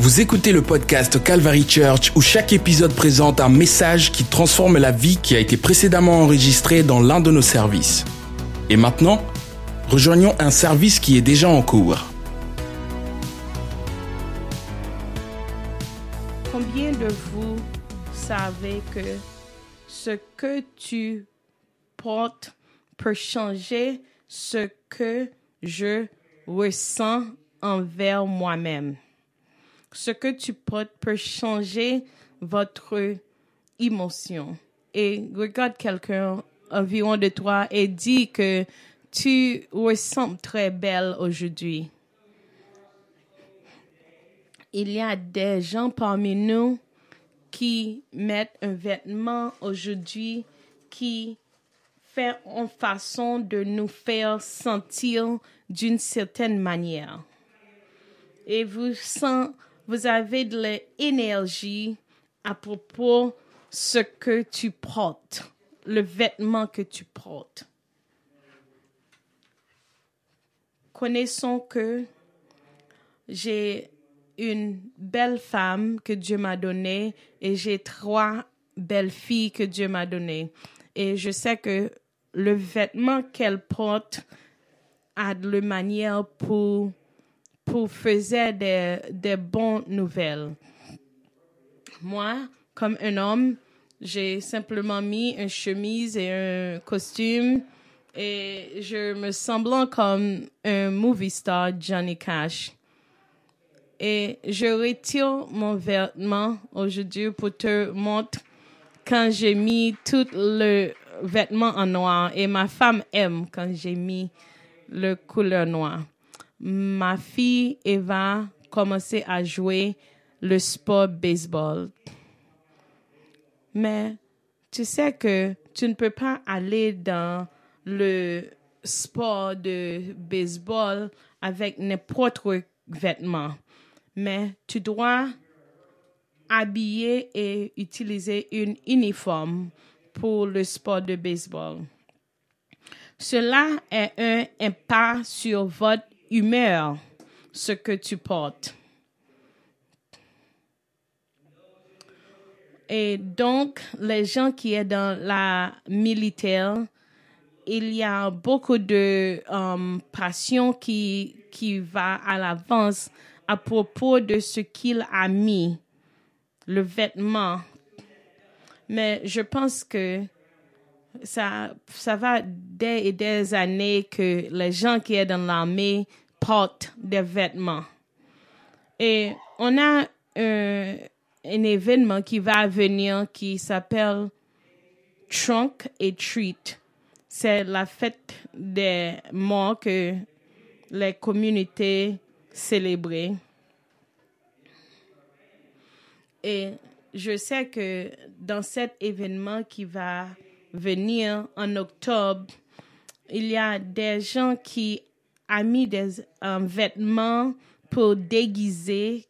Vous écoutez le podcast Calvary Church où chaque épisode présente un message qui transforme la vie qui a été précédemment enregistrée dans l'un de nos services. Et maintenant, rejoignons un service qui est déjà en cours. Combien de vous savez que ce que tu portes peut changer ce que je ressens envers moi-même? Ce que tu portes peut changer votre émotion. Et regarde quelqu'un environ de toi et dis que tu ressembles très belle aujourd'hui. Il y a des gens parmi nous qui mettent un vêtement aujourd'hui qui fait en façon de nous faire sentir d'une certaine manière. Et vous sent, vous avez de l'énergie à propos ce que tu portes, le vêtement que tu portes. Connaissons que j'ai une belle femme que Dieu m'a donnée et j'ai trois belles filles que Dieu m'a données. Et je sais que le vêtement qu'elle porte a de la manière pour, pour des, des bonnes nouvelles. Moi, comme un homme, j'ai simplement mis une chemise et un costume et je me semblant comme un movie star Johnny Cash. Et je retire mon vêtement aujourd'hui pour te montrer quand j'ai mis tout le vêtement en noir et ma femme aime quand j'ai mis le couleur noir. Ma fille Eva commençait à jouer le sport baseball. Mais tu sais que tu ne peux pas aller dans le sport de baseball avec n'importe quel vêtement. Mais tu dois habiller et utiliser une uniforme pour le sport de baseball. Cela est un impact sur votre humeur, ce que tu portes. Et donc, les gens qui sont dans la militaire, il y a beaucoup de um, passion qui, qui va à l'avance à propos de ce qu'il a mis, le vêtement. Mais je pense que ça, ça va des et des années que les gens qui sont dans l'armée portent des vêtements. Et on a un, un événement qui va venir qui s'appelle Trunk et Treat. C'est la fête des morts que les communautés célébraient. Et je sais que dans cet événement qui va venir en octobre, il y a des gens qui ont mis des um, vêtements pour déguiser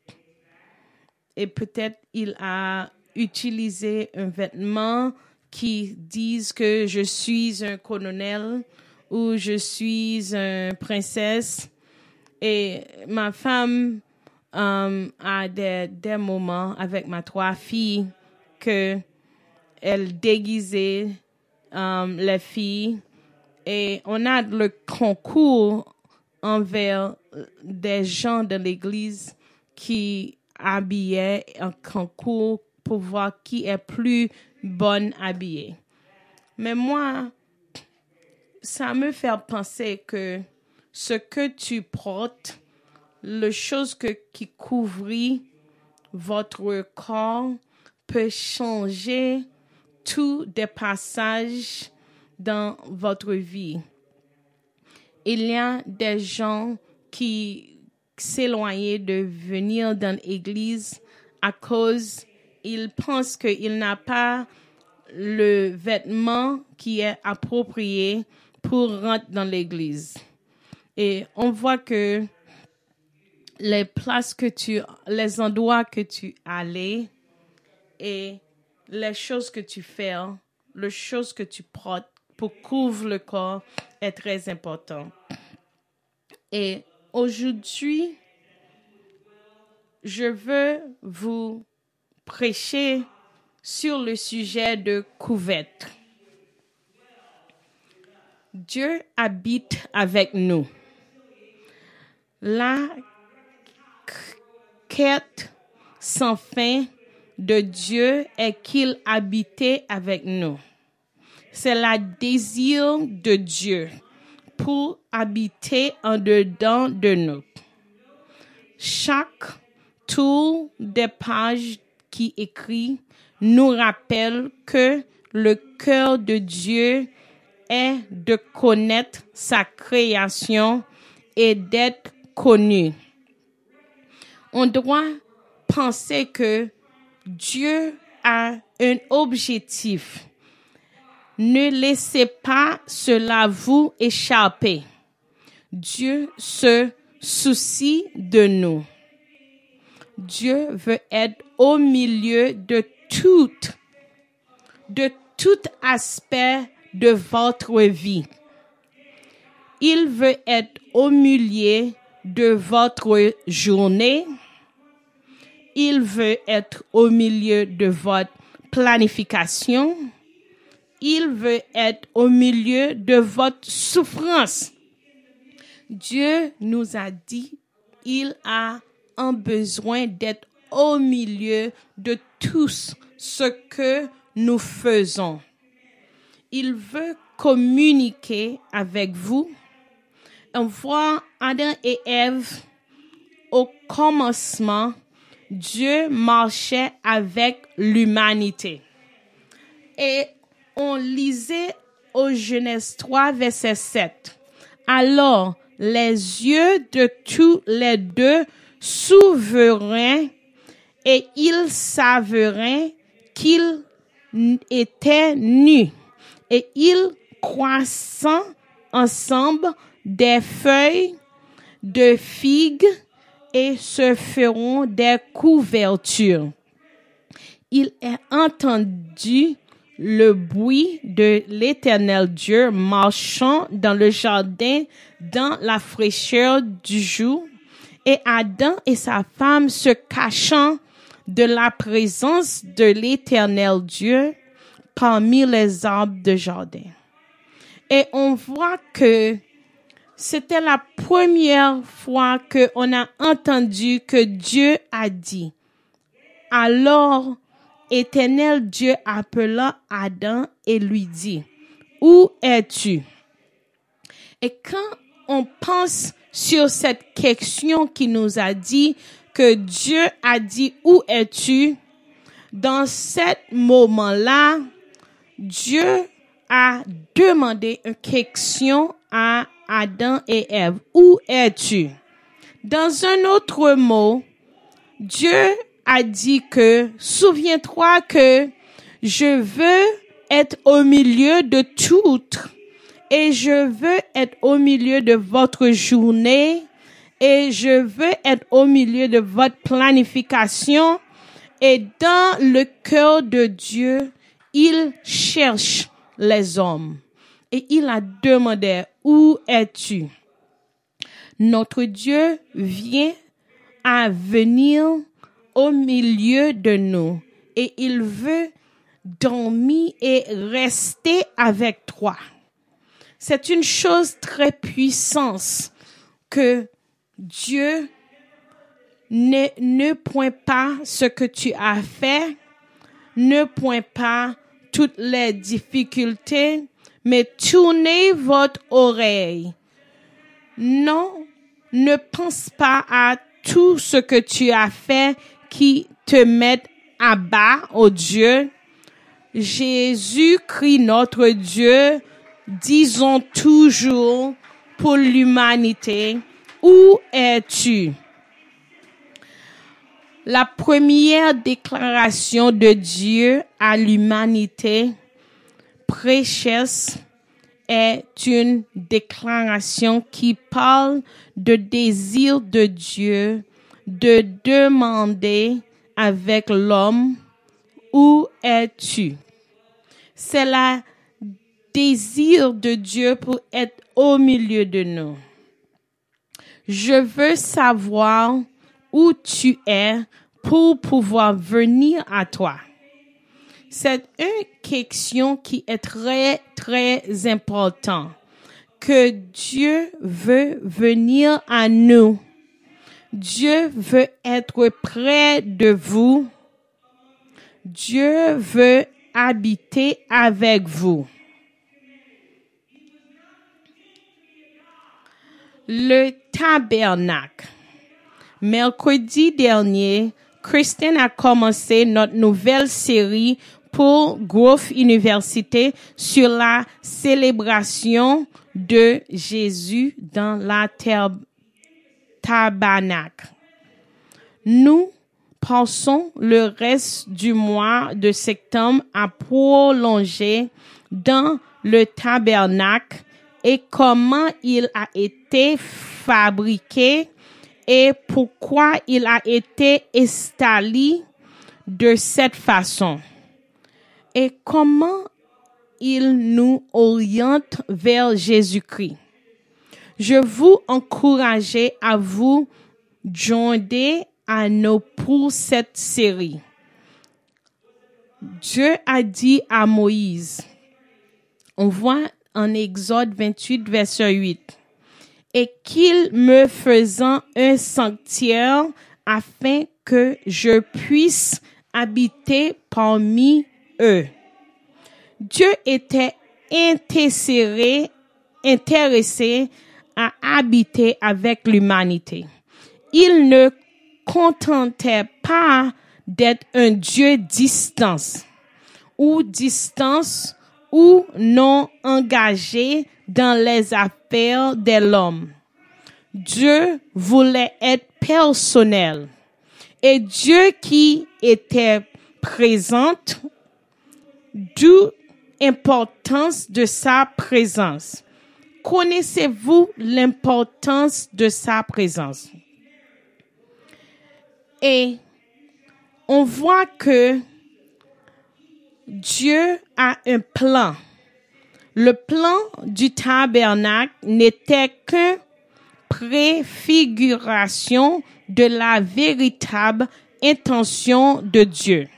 et peut-être il a utilisé un vêtement qui disent que je suis un colonel ou je suis une princesse. Et ma femme um, a des, moments avec ma trois filles que elle déguisait um, les filles et on a le concours envers des gens de l'église qui habillaient un concours pour voir qui est plus bonne habillée. Mais moi, ça me fait penser que ce que tu portes, les choses que, qui couvrent votre corps peut changer tous des passages dans votre vie. Il y a des gens qui s'éloignaient de venir dans l'église à cause ils pensent qu'il n'a pas le vêtement qui est approprié pour rentrer dans l'église. Et on voit que les places que tu, les endroits que tu allais et les choses que tu fais, les choses que tu portes pour couvrir le corps est très important. Et aujourd'hui, je veux vous prêcher sur le sujet de couvette. Dieu habite avec nous. La quête sans fin de Dieu est qu'il habitait avec nous. C'est la désir de Dieu pour habiter en dedans de nous. Chaque tour des pages qui écrit nous rappelle que le cœur de Dieu est de connaître sa création et d'être connu. On doit penser que Dieu a un objectif. Ne laissez pas cela vous échapper. Dieu se soucie de nous. Dieu veut être au milieu de tout, de tout aspect de votre vie. Il veut être au milieu de votre journée. Il veut être au milieu de votre planification. Il veut être au milieu de votre souffrance. Dieu nous a dit, il a un besoin d'être au milieu de tout ce que nous faisons. Il veut communiquer avec vous. On voit Adam et Ève au commencement, Dieu marchait avec l'humanité. Et on lisait au Genèse 3, verset 7. Alors, les yeux de tous les deux souverains et ils saveraient qu'ils étaient nus et ils croissant ensemble des feuilles de figues et se feront des couvertures. Il est entendu le bruit de l'éternel Dieu marchant dans le jardin dans la fraîcheur du jour et Adam et sa femme se cachant de la présence de l'éternel Dieu parmi les arbres de jardin. Et on voit que c'était la première fois qu'on a entendu que Dieu a dit. Alors, éternel Dieu appela Adam et lui dit, où es-tu? Et quand on pense sur cette question qui nous a dit que Dieu a dit, où es-tu? Dans ce moment-là, Dieu a demandé une question à Adam et Ève. Où es-tu? Dans un autre mot, Dieu a dit que, souviens-toi que je veux être au milieu de tout et je veux être au milieu de votre journée et je veux être au milieu de votre planification et dans le cœur de Dieu, il cherche les hommes. Et il a demandé, où es-tu? Notre Dieu vient à venir au milieu de nous et il veut dormir et rester avec toi. C'est une chose très puissante que Dieu ne, ne pointe pas ce que tu as fait, ne pointe pas toutes les difficultés, mais tournez votre oreille. Non, ne pense pas à tout ce que tu as fait qui te met à bas, au Dieu. Jésus-Christ, notre Dieu, disons toujours pour l'humanité, où es-tu? La première déclaration de Dieu à l'humanité prêchesse est une déclaration qui parle de désir de Dieu de demander avec l'homme où es-tu? C'est la désir de Dieu pour être au milieu de nous. Je veux savoir où tu es pour pouvoir venir à toi. C'est une question qui est très, très importante. Que Dieu veut venir à nous. Dieu veut être près de vous. Dieu veut habiter avec vous. Le tabernacle. Mercredi dernier, Christine a commencé notre nouvelle série pour Growth Université sur la célébration de Jésus dans la Nous pensons le reste du mois de septembre à prolonger dans le tabernacle et comment il a été fabriqué et pourquoi il a été installé de cette façon et comment il nous oriente vers Jésus-Christ. Je vous encourage à vous joindre à nous pour cette série. Dieu a dit à Moïse, on voit en Exode 28, verset 8, et qu'il me faisant un sanctuaire afin que je puisse habiter parmi eux. Dieu était intéressé, intéressé à habiter avec l'humanité. Il ne contentait pas d'être un Dieu distance ou distance ou non engagé dans les affaires de l'homme. Dieu voulait être personnel. Et Dieu qui était présent, d'où importance de sa présence. Connaissez-vous l'importance de sa présence? Et on voit que Dieu a un plan. Le plan du tabernacle n'était qu'une préfiguration de la véritable intention de Dieu.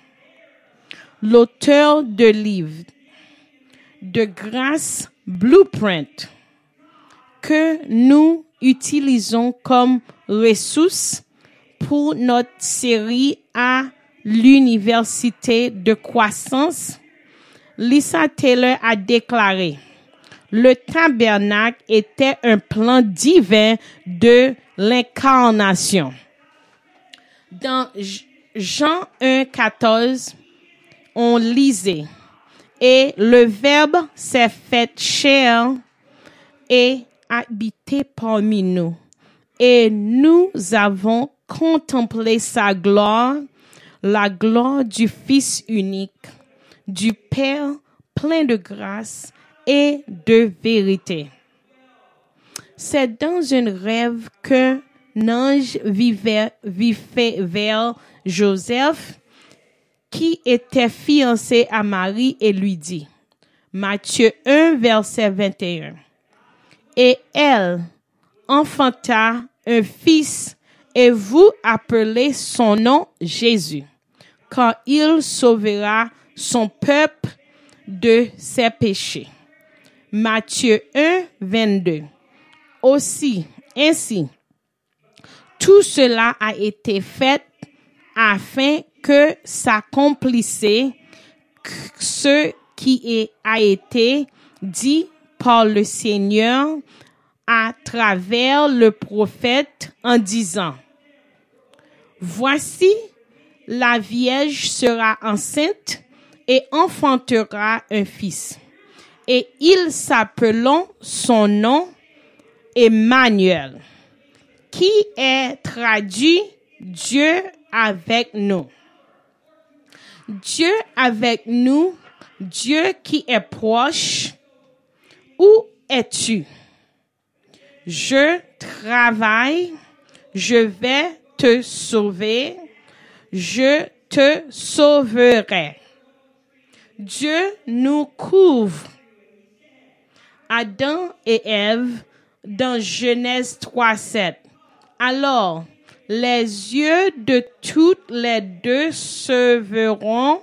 L'auteur de livre de grâce Blueprint que nous utilisons comme ressource pour notre série à l'université de croissance, Lisa Taylor a déclaré, le tabernacle était un plan divin de l'incarnation. Dans Jean 1, 14, on lisait, et le Verbe s'est fait chair et habité parmi nous. Et nous avons contemplé sa gloire, la gloire du Fils unique, du Père plein de grâce et de vérité. C'est dans un rêve qu'un ange vivait, vivait vers Joseph qui était fiancé à Marie et lui dit, Matthieu 1, verset 21. Et elle enfanta un fils et vous appelez son nom Jésus, car il sauvera son peuple de ses péchés. Matthieu 1, 22. Aussi, ainsi, tout cela a été fait afin que s'accomplissait ce qui a été dit par le Seigneur à travers le prophète en disant, Voici, la Vierge sera enceinte et enfantera un fils. Et ils s'appelleront son nom Emmanuel, qui est traduit Dieu avec nous. Dieu avec nous, Dieu qui est proche, où es-tu? Je travaille, je vais te sauver, je te sauverai. Dieu nous couvre. Adam et Ève dans Genèse 3.7. Alors, Les yeux de toutes les deux se verront,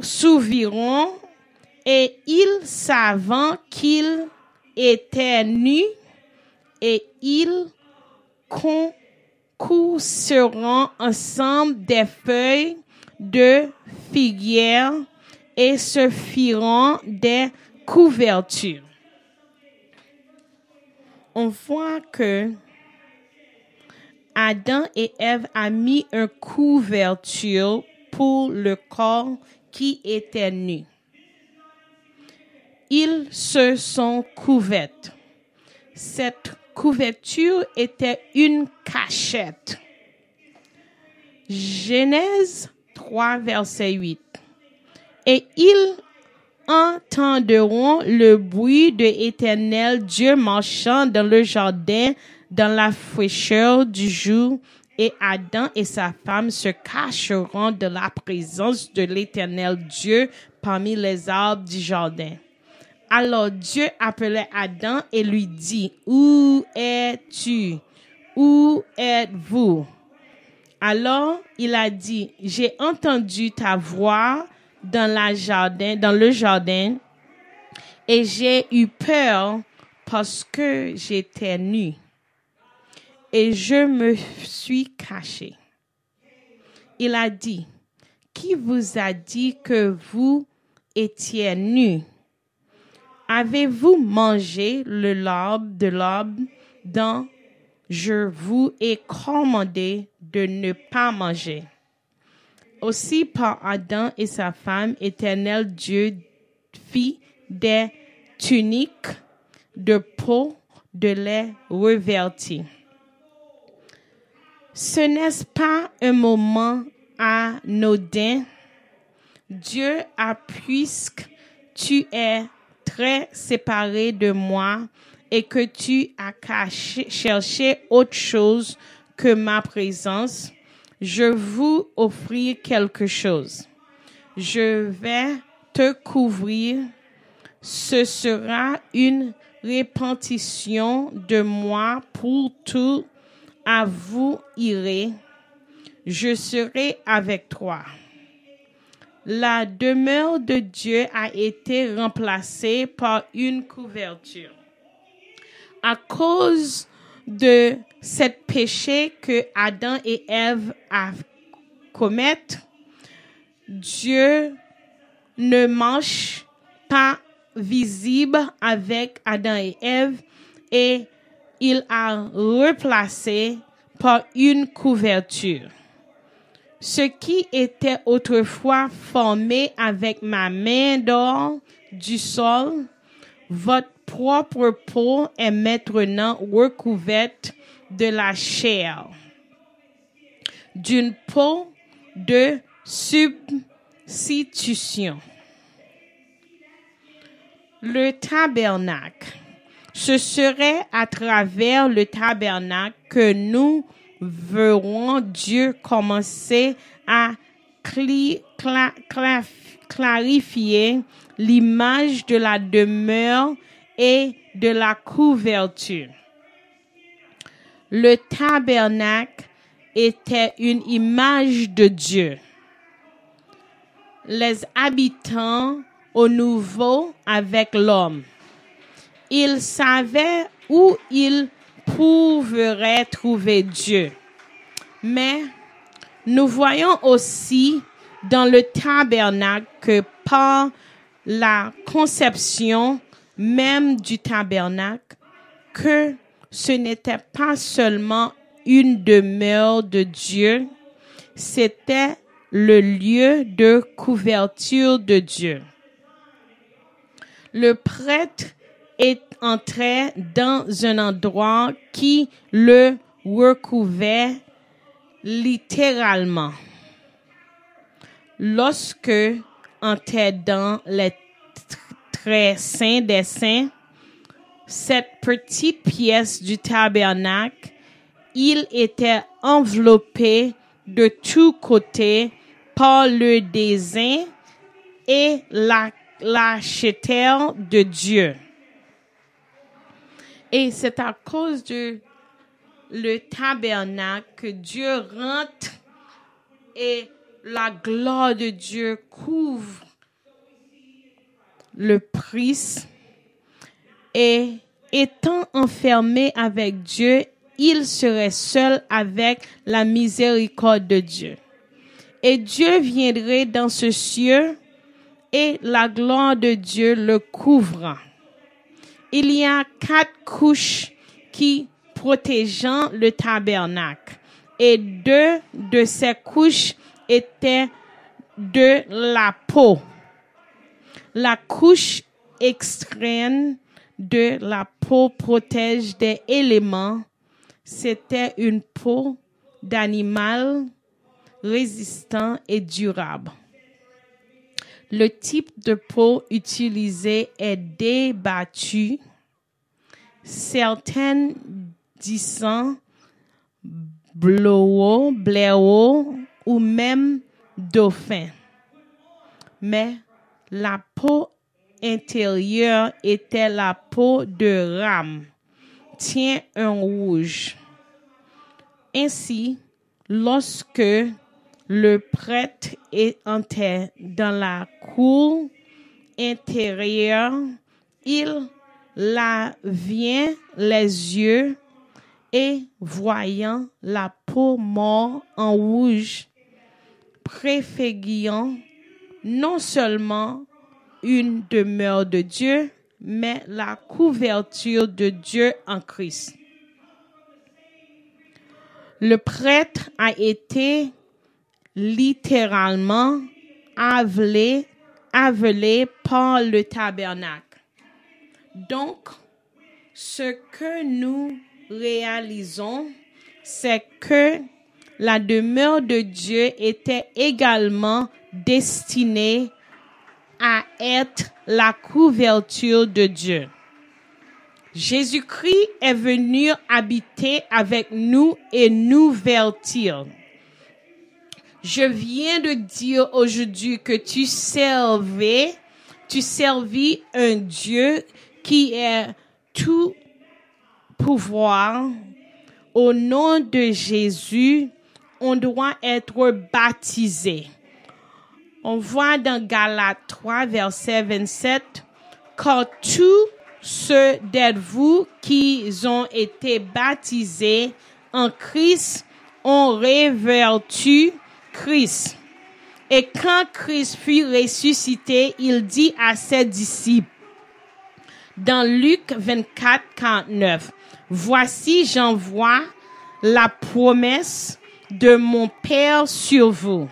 s'ouvriront, et ils savant qu'ils étaient nus, et ils concourseront ensemble des feuilles de figuière et se firont des couvertures. On voit que Adam et Ève a mis une couverture pour le corps qui était nu. Ils se sont couverts. Cette couverture était une cachette. Genèse 3, verset 8. Et ils entendront le bruit de l'éternel Dieu marchant dans le jardin dans la fraîcheur du jour et Adam et sa femme se cacheront de la présence de l'éternel Dieu parmi les arbres du jardin. Alors Dieu appelait Adam et lui dit, Où es-tu? Où êtes-vous? Alors il a dit, J'ai entendu ta voix dans, le jardin et j'ai eu peur parce que j'étais nu et je me suis caché. Il a dit, qui vous a dit que vous étiez nu? Avez-vous mangé le l'arbre de l'arbre dont je vous ai commandé de ne pas manger? Aussi par Adam et sa femme, éternel Dieu fit des tuniques de peau de lait revêtis. Ce n'est pas un moment anodin? Dieu a puisque tu es très séparé de moi et que tu as caché, cherché autre chose que ma présence, je vous offrir quelque chose. Je vais te couvrir. Ce sera une répétition de moi pour tout à vous irez, je serai avec toi. La demeure de Dieu a été remplacée par une couverture. À cause de cet péché que Adam et Ève a commettre, Dieu ne marche pas visible avec Adam et Ève et il a replacé par une couverture. Ce qui était autrefois formé avec ma main d'or du sol, votre propre peau est maintenant recouverte de la chair, d'une peau de substitution. Le tabernacle ce serait à travers le tabernacle que nous verrons Dieu commencer à clarifier l'image de la demeure et de la couverture. Le tabernacle était une image de Dieu. Les habitants au nouveau avec l'homme il savait où il pourrait trouver Dieu. Mais nous voyons aussi dans le tabernacle que par la conception même du tabernacle, que ce n'était pas seulement une demeure de Dieu, c'était le lieu de couverture de Dieu. Le prêtre est entré dans un endroit qui le recouvrait littéralement. Lorsque entrait dans les très saints des saints, cette petite pièce du tabernacle, il était enveloppé de tous côtés par le dessin et la, la de Dieu. Et c'est à cause de le tabernacle, que Dieu rentre et la gloire de Dieu couvre le priest et étant enfermé avec Dieu, il serait seul avec la miséricorde de Dieu. Et Dieu viendrait dans ce cieux et la gloire de Dieu le couvre. Il y a quatre couches qui protégeant le tabernacle et deux de ces couches étaient de la peau. La couche extrême de la peau protège des éléments. C'était une peau d'animal résistant et durable. Le type de peau utilisé est débattu. Certaines disant blaireau ou même dauphin. Mais la peau intérieure était la peau de rame, tient un rouge. Ainsi, lorsque le prêtre est entré dans la cour intérieure, il la vient les yeux et voyant la peau morte en rouge, préférant non seulement une demeure de Dieu, mais la couverture de Dieu en Christ. Le prêtre a été littéralement avalé, avalé par le tabernacle. Donc, ce que nous réalisons, c'est que la demeure de Dieu était également destinée à être la couverture de Dieu. Jésus-Christ est venu habiter avec nous et nous vertir. Je viens de dire aujourd'hui que tu servais, tu servis un Dieu qui est tout pouvoir. Au nom de Jésus, on doit être baptisé. On voit dans Galates 3, verset 27, car tous ceux d'entre vous qui ont été baptisés en Christ ont révertu Et quand Christ fut ressuscité, il dit à ses disciples, dans Luc 24, 49, Voici, j'envoie la promesse de mon Père sur vous.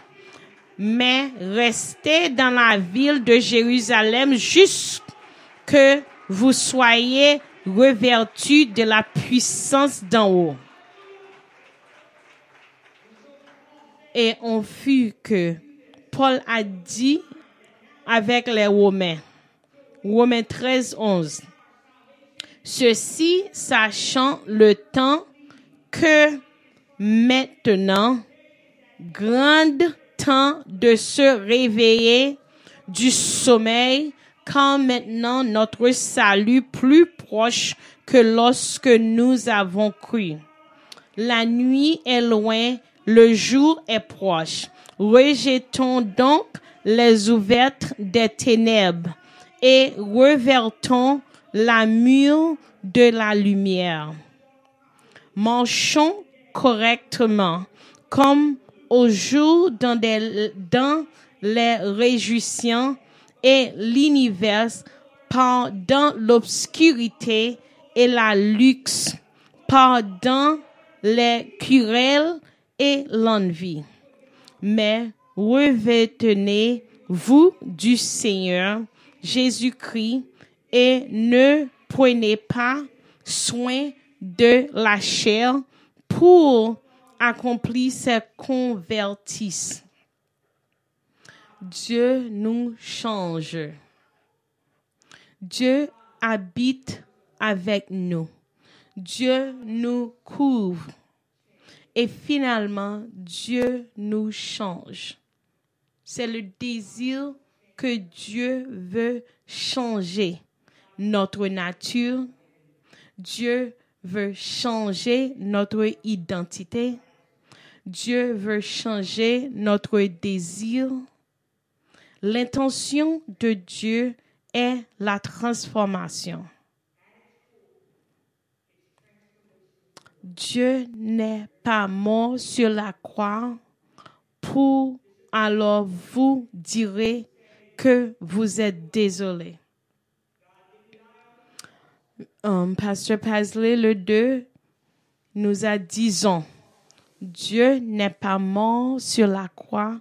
Mais restez dans la ville de Jérusalem jusqu'à que vous soyez revêtus de la puissance d'en haut. Et on fut que Paul a dit avec les Romains, Romains 13, 11, Ceci sachant le temps que maintenant, grand temps de se réveiller du sommeil, quand maintenant notre salut plus proche que lorsque nous avons cru. La nuit est loin, le jour est proche. Rejetons donc les ouvertes des ténèbres et revertons la mule de la lumière. Marchons correctement, comme au jour dans, dans les réjouissances et l'univers pendant l'obscurité et la luxe, pendant les querelles et l'envie. Mais revêtenez-vous du Seigneur Jésus-Christ et ne prenez pas soin de la chair pour accomplir ses convertis. Dieu nous change. Dieu habite avec nous. Dieu nous couvre. Et finalement, Dieu nous change. C'est le désir que Dieu veut changer notre nature. Dieu veut changer notre identité. Dieu veut changer notre désir. L'intention de Dieu est la transformation. Dieu n'est pas mort sur la croix pour alors vous direz que vous êtes désolé. Um, Pasteur Pasley, le 2, nous a dit Dieu n'est pas mort sur la croix,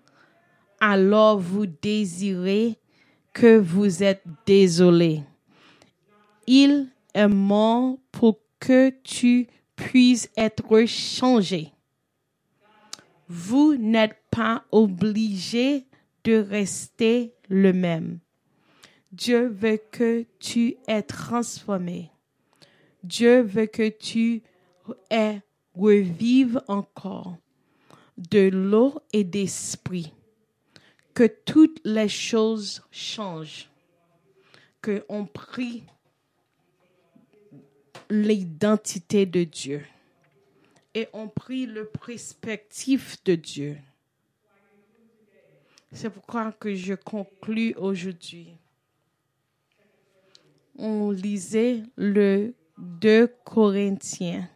alors vous désirez que vous êtes désolé. Il est mort pour que tu puisses être changé. Vous n'êtes pas obligé de rester le même. Dieu veut que tu es transformé. Dieu veut que tu es revive encore de l'eau et d'esprit. Que toutes les choses changent. Que on prie l'identité de Dieu. Et on prie le perspective de Dieu. C'est pourquoi que je conclus aujourd'hui. On lisait le 2 Corinthiens,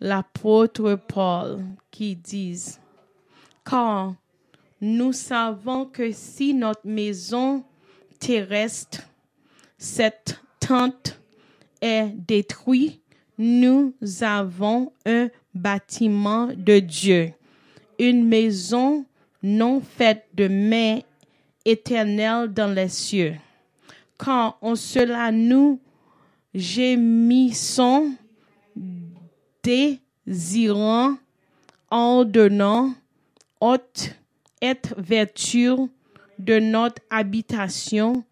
l'apôtre Paul qui dit, car nous savons que si notre maison terrestre, cette tente est détruite, nous avons un bâtiment de Dieu, une maison non faite de main éternelle dans les cieux. Quand en cela nous gémissons, désirant, en donnant, haute et vertu de notre habitation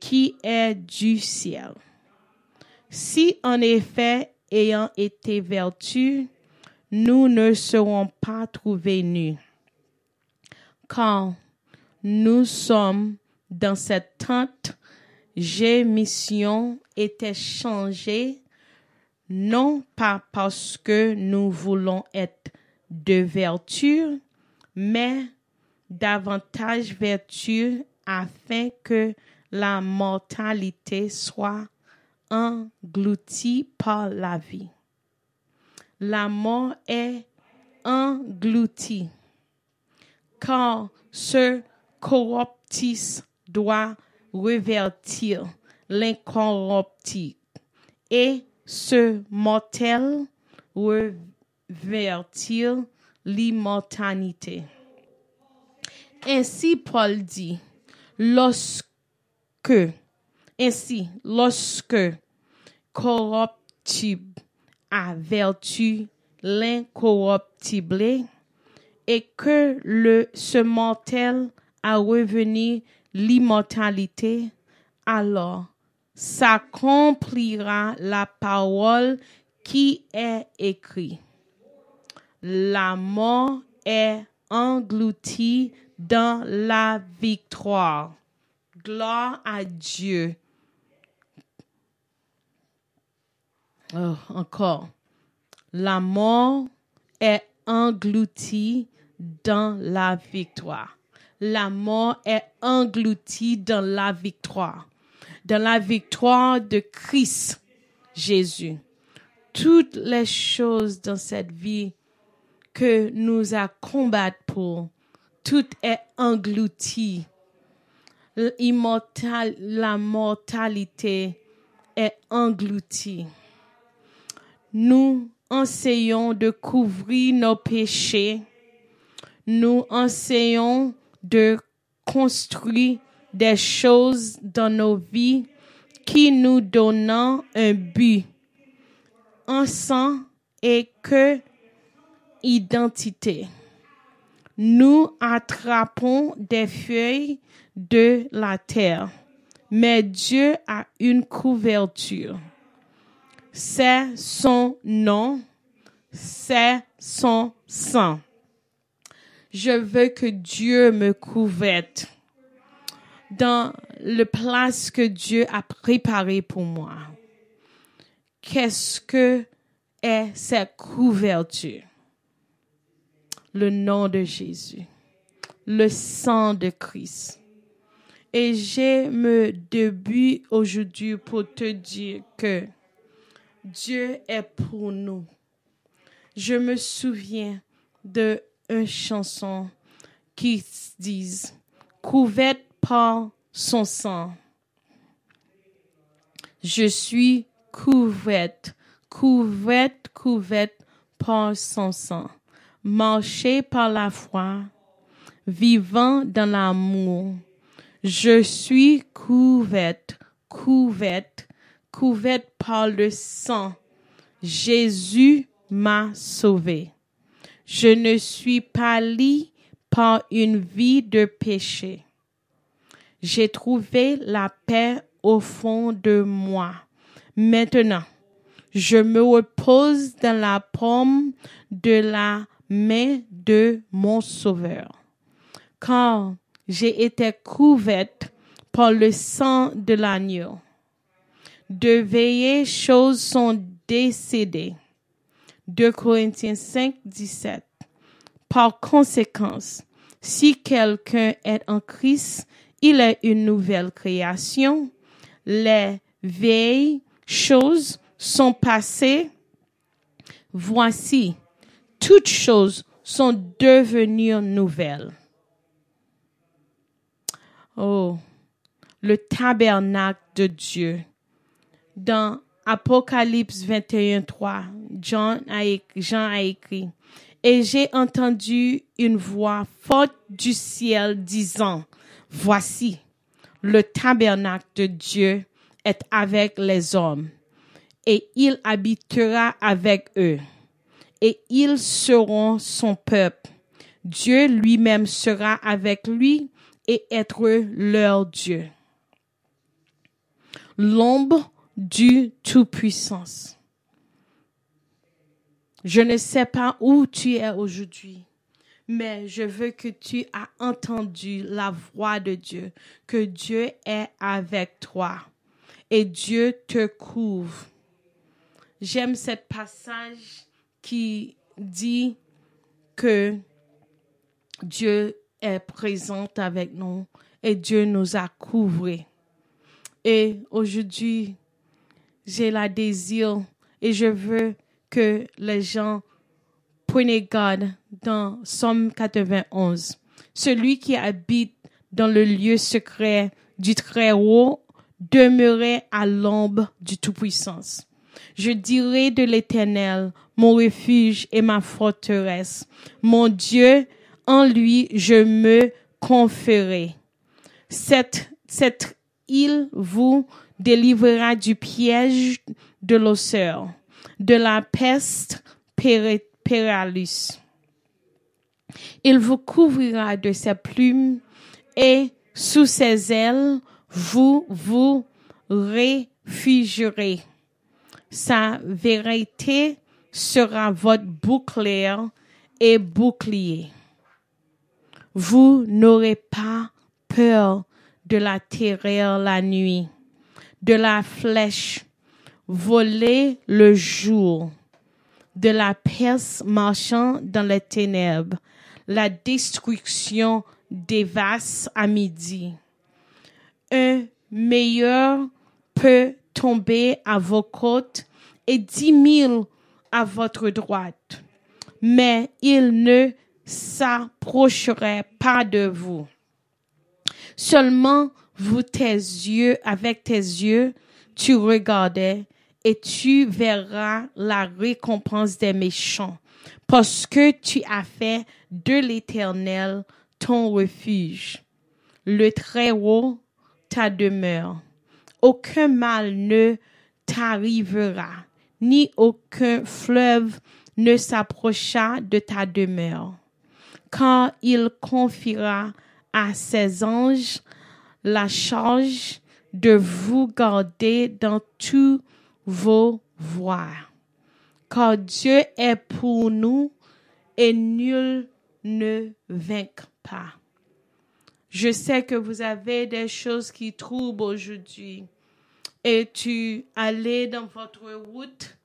qui est du ciel. Si en effet, ayant été vertu, nous ne serons pas trouvés nus. Quand nous sommes dans cette tente, mission était changée, non pas parce que nous voulons être de vertu, mais davantage vertu afin que la mortalité soit engloutie par la vie. La mort est engloutie quand ce corruptis doit revertir l'incorruptible et ce mortel revertir l'immortalité. Ainsi Paul dit, lorsque, ainsi, lorsque corruptible a vertu l'incorruptible, et que le, ce mortel a revenu l'immortalité, alors s'accomplira la parole qui est écrite. La mort est engloutie dans la victoire. Gloire à Dieu. Oh, encore. La mort est engloutie dans la victoire. La mort est engloutie dans la victoire. Dans la victoire de Christ Jésus. Toutes les choses dans cette vie que nous a combattu pour, tout est englouti. La mortalité est engloutie. Nous enseignons de couvrir nos péchés. Nous enseignons de construire des choses dans nos vies qui nous donnent un but, un sang et que identité. Nous attrapons des feuilles de la terre, mais Dieu a une couverture c'est son nom, c'est son sang. Je veux que Dieu me couverte dans le place que Dieu a préparé pour moi. Qu'est-ce que est cette couverture? Le nom de Jésus, le sang de Christ. Et j'ai me début aujourd'hui pour te dire que Dieu est pour nous. Je me souviens de une chanson qui dit couverte par son sang. Je suis couverte, couverte, couverte par son sang. Marcher par la foi, vivant dans l'amour. Je suis couverte, couverte, couverte par le sang. Jésus m'a sauvé. Je ne suis pas lié par une vie de péché. J'ai trouvé la paix au fond de moi. Maintenant, je me repose dans la paume de la main de mon Sauveur. Car j'ai été couverte par le sang de l'agneau. De veillées choses sont décédées. 2 Corinthiens 5, 17. Par conséquence, si quelqu'un est en Christ, il est une nouvelle création. Les vieilles choses sont passées. Voici, toutes choses sont devenues nouvelles. Oh, le tabernacle de Dieu. Dans Apocalypse 21, 3, Jean a, Jean a écrit, Et j'ai entendu une voix forte du ciel disant, Voici, le tabernacle de Dieu est avec les hommes, et il habitera avec eux, et ils seront son peuple. Dieu lui-même sera avec lui et être leur Dieu. L'ombre du Tout-Puissance. Je ne sais pas où tu es aujourd'hui, mais je veux que tu aies entendu la voix de Dieu, que Dieu est avec toi et Dieu te couvre. J'aime ce passage qui dit que Dieu est présent avec nous et Dieu nous a couvrés. Et aujourd'hui, j'ai la désir et je veux que les gens prennent garde dans Somme 91. Celui qui habite dans le lieu secret du Très-Haut demeurait à l'ombre du Tout-Puissance. Je dirai de l'Éternel, mon refuge et ma forteresse, mon Dieu, en lui je me conférerai. Cette, cette île vous délivrera du piège de l'osseur, de la peste péralus. Il vous couvrira de ses plumes et sous ses ailes, vous vous réfugierez. Sa vérité sera votre bouclier et bouclier. Vous n'aurez pas peur de la terreur la nuit de la flèche volée le jour, de la perse marchant dans les ténèbres, la destruction dévaste à midi. Un meilleur peut tomber à vos côtes et dix mille à votre droite, mais il ne s'approcherait pas de vous. Seulement vous tes yeux, avec tes yeux, tu regardais et tu verras la récompense des méchants, parce que tu as fait de l'Éternel ton refuge, le Très-Haut ta demeure. Aucun mal ne t'arrivera, ni aucun fleuve ne s'approcha de ta demeure, car il confiera à ses anges la charge de vous garder dans tous vos voies. Car Dieu est pour nous et nul ne vainc pas. Je sais que vous avez des choses qui troublent aujourd'hui et tu allais dans votre route?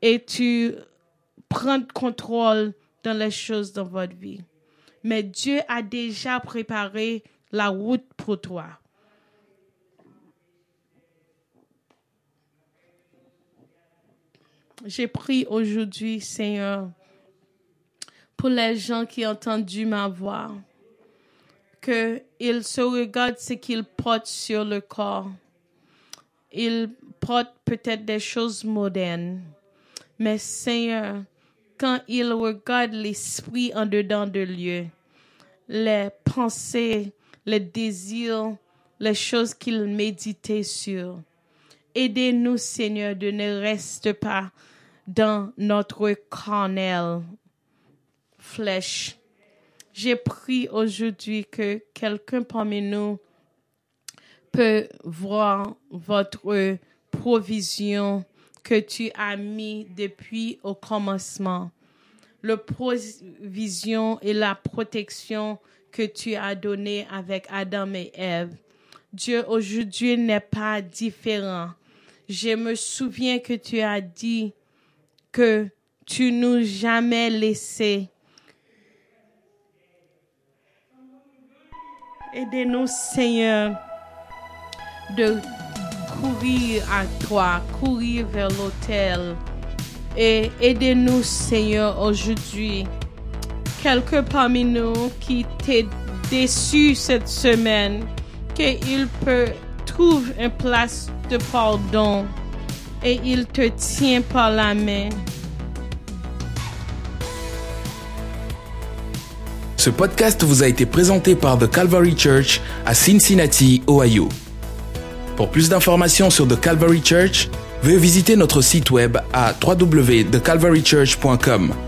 Et tu prends contrôle dans les choses dans votre vie? Mais Dieu a déjà préparé la route pour toi. J'ai pris aujourd'hui, Seigneur, pour les gens qui ont entendu ma voix, qu'ils se regardent ce qu'ils portent sur le corps. Ils portent peut-être des choses modernes, mais Seigneur, quand ils regardent l'esprit en dedans de lieu, les pensées, les désirs, les choses qu'ils méditaient sur. Aidez-nous, Seigneur, de ne rester pas dans notre carnel, flèche. J'ai pris aujourd'hui que quelqu'un parmi nous peut voir votre provision que tu as mis depuis au commencement. Le provision et la protection que tu as donné avec Adam et Ève. Dieu aujourd'hui n'est pas différent. Je me souviens que tu as dit que tu nous jamais laissé. Aidez-nous, Seigneur, de courir à toi, courir vers l'autel. Et aidez-nous, Seigneur, aujourd'hui. Quelqu'un parmi nous qui t'est déçu cette semaine, qu'il peut trouver une place de pardon et il te tient par la main. Ce podcast vous a été présenté par The Calvary Church à Cincinnati, Ohio. Pour plus d'informations sur The Calvary Church, veuillez visiter notre site web à www.thecalvarychurch.com.